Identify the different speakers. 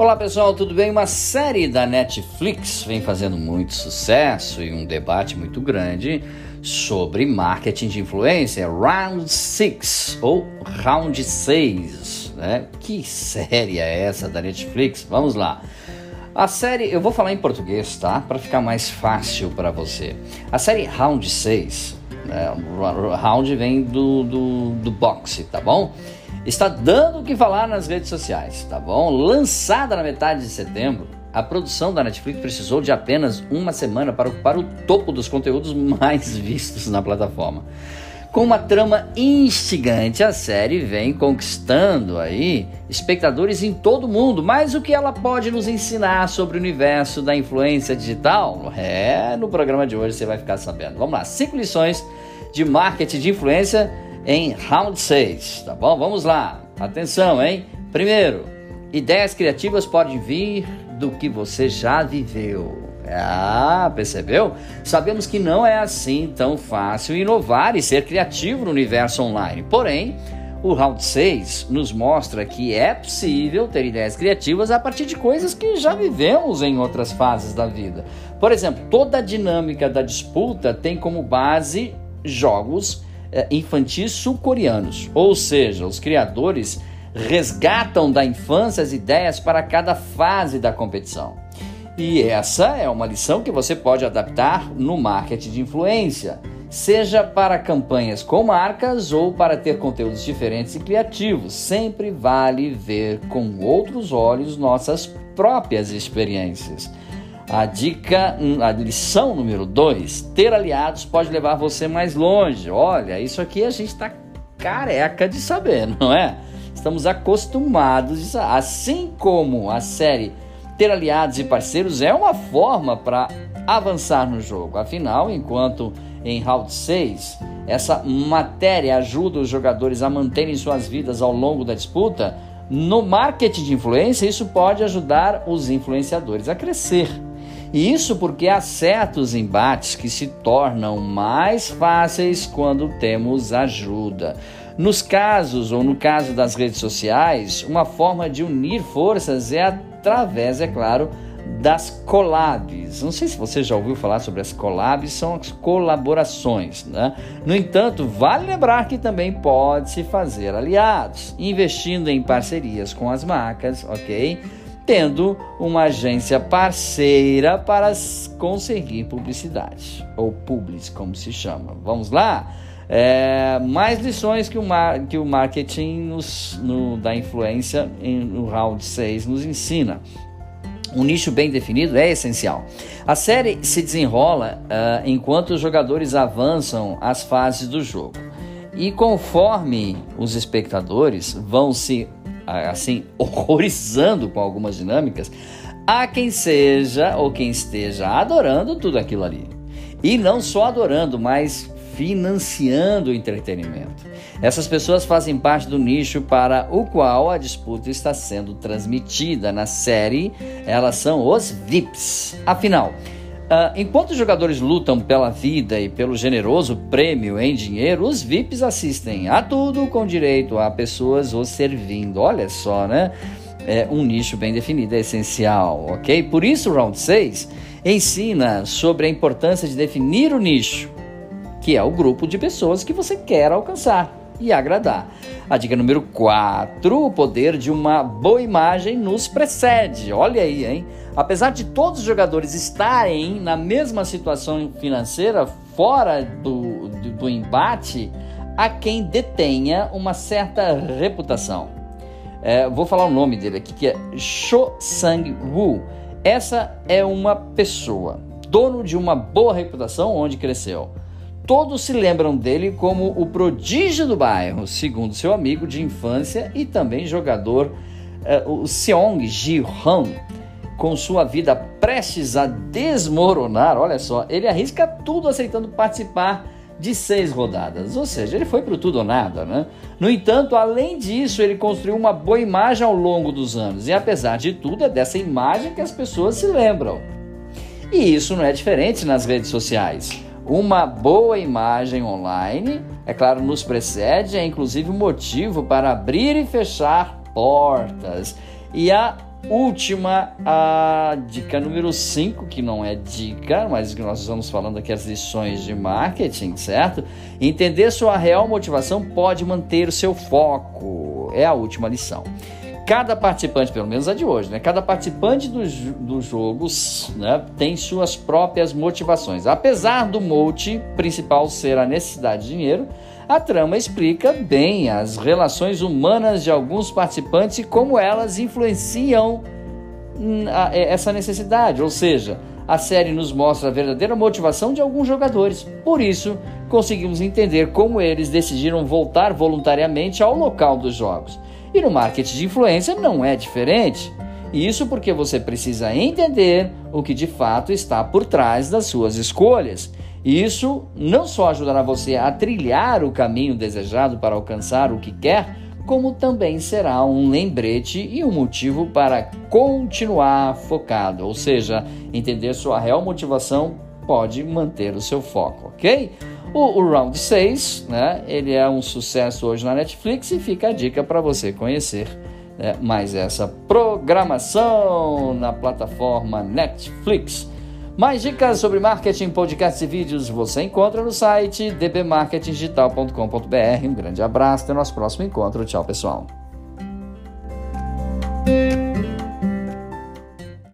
Speaker 1: Olá pessoal, tudo bem? Uma série da Netflix vem fazendo muito sucesso e um debate muito grande sobre marketing de influência, Round 6 ou Round 6. Né? Que série é essa da Netflix? Vamos lá. A série, eu vou falar em português, tá? Para ficar mais fácil para você. A série Round 6, né? round vem do, do, do boxe, tá bom? Está dando o que falar nas redes sociais, tá bom? Lançada na metade de setembro, a produção da Netflix precisou de apenas uma semana para ocupar o topo dos conteúdos mais vistos na plataforma. Com uma trama instigante, a série vem conquistando aí espectadores em todo o mundo. Mas o que ela pode nos ensinar sobre o universo da influência digital? É, no programa de hoje você vai ficar sabendo. Vamos lá, cinco lições de marketing de influência em round 6, tá bom? Vamos lá. Atenção, hein? Primeiro, ideias criativas podem vir do que você já viveu. Ah, percebeu? Sabemos que não é assim tão fácil inovar e ser criativo no universo online. Porém, o Round 6 nos mostra que é possível ter ideias criativas a partir de coisas que já vivemos em outras fases da vida. Por exemplo, toda a dinâmica da disputa tem como base jogos infantis sul-coreanos, ou seja, os criadores resgatam da infância as ideias para cada fase da competição. E essa é uma lição que você pode adaptar no marketing de influência, seja para campanhas com marcas ou para ter conteúdos diferentes e criativos. Sempre vale ver com outros olhos nossas próprias experiências. A dica, a lição número 2: ter aliados pode levar você mais longe. Olha, isso aqui a gente está careca de saber, não é? Estamos acostumados, assim como a série ter aliados e parceiros é uma forma para avançar no jogo. Afinal, enquanto em Round 6 essa matéria ajuda os jogadores a manterem suas vidas ao longo da disputa, no marketing de influência isso pode ajudar os influenciadores a crescer. E isso porque há certos embates que se tornam mais fáceis quando temos ajuda. Nos casos, ou no caso das redes sociais, uma forma de unir forças é através, é claro, das collabs. Não sei se você já ouviu falar sobre as collabs, são as colaborações. Né? No entanto, vale lembrar que também pode-se fazer aliados, investindo em parcerias com as marcas, ok? Tendo uma agência parceira para conseguir publicidade, ou publis, como se chama. Vamos lá? É, mais lições que o, mar, que o marketing nos, no, da influência em, no round 6 nos ensina. Um nicho bem definido é essencial. A série se desenrola uh, enquanto os jogadores avançam as fases do jogo. E conforme os espectadores vão se assim, horrorizando com algumas dinâmicas, há quem seja ou quem esteja adorando tudo aquilo ali. E não só adorando, mas financiando o entretenimento. Essas pessoas fazem parte do nicho para o qual a disputa está sendo transmitida. Na série, elas são os VIPs. Afinal, Uh, enquanto os jogadores lutam pela vida e pelo generoso prêmio em dinheiro, os VIPs assistem a tudo com direito a pessoas os servindo. Olha só, né? É um nicho bem definido, é essencial, ok? Por isso, o Round 6 ensina sobre a importância de definir o nicho, que é o grupo de pessoas que você quer alcançar e agradar. A dica número 4, o poder de uma boa imagem nos precede. Olha aí, hein? Apesar de todos os jogadores estarem na mesma situação financeira, fora do, do, do embate, há quem detenha uma certa reputação. É, vou falar o nome dele aqui, que é Cho Sang-woo. Essa é uma pessoa, dono de uma boa reputação onde cresceu. Todos se lembram dele como o prodígio do bairro, segundo seu amigo de infância e também jogador, uh, o Seong Ji-han. Com sua vida prestes a desmoronar, olha só, ele arrisca tudo aceitando participar de seis rodadas, ou seja, ele foi para tudo ou nada, né? No entanto, além disso, ele construiu uma boa imagem ao longo dos anos, e apesar de tudo, é dessa imagem que as pessoas se lembram. E isso não é diferente nas redes sociais. Uma boa imagem online, é claro, nos precede, é inclusive motivo para abrir e fechar portas. E a última, a dica número 5, que não é dica, mas que nós estamos falando aqui as lições de marketing, certo? Entender sua real motivação pode manter o seu foco. É a última lição. Cada participante, pelo menos a de hoje, né? Cada participante dos do jogos né, tem suas próprias motivações. Apesar do mote principal ser a necessidade de dinheiro, a trama explica bem as relações humanas de alguns participantes e como elas influenciam essa necessidade. Ou seja, a série nos mostra a verdadeira motivação de alguns jogadores. Por isso, conseguimos entender como eles decidiram voltar voluntariamente ao local dos jogos. E no marketing de influência não é diferente. Isso porque você precisa entender o que de fato está por trás das suas escolhas. Isso não só ajudará você a trilhar o caminho desejado para alcançar o que quer, como também será um lembrete e um motivo para continuar focado, ou seja, entender sua real motivação pode manter o seu foco, ok? O, o Round 6, né, ele é um sucesso hoje na Netflix e fica a dica para você conhecer né, mais essa programação na plataforma Netflix. Mais dicas sobre marketing, podcasts e vídeos você encontra no site dbmarketingdigital.com.br. Um grande abraço, até o nosso próximo encontro. Tchau, pessoal.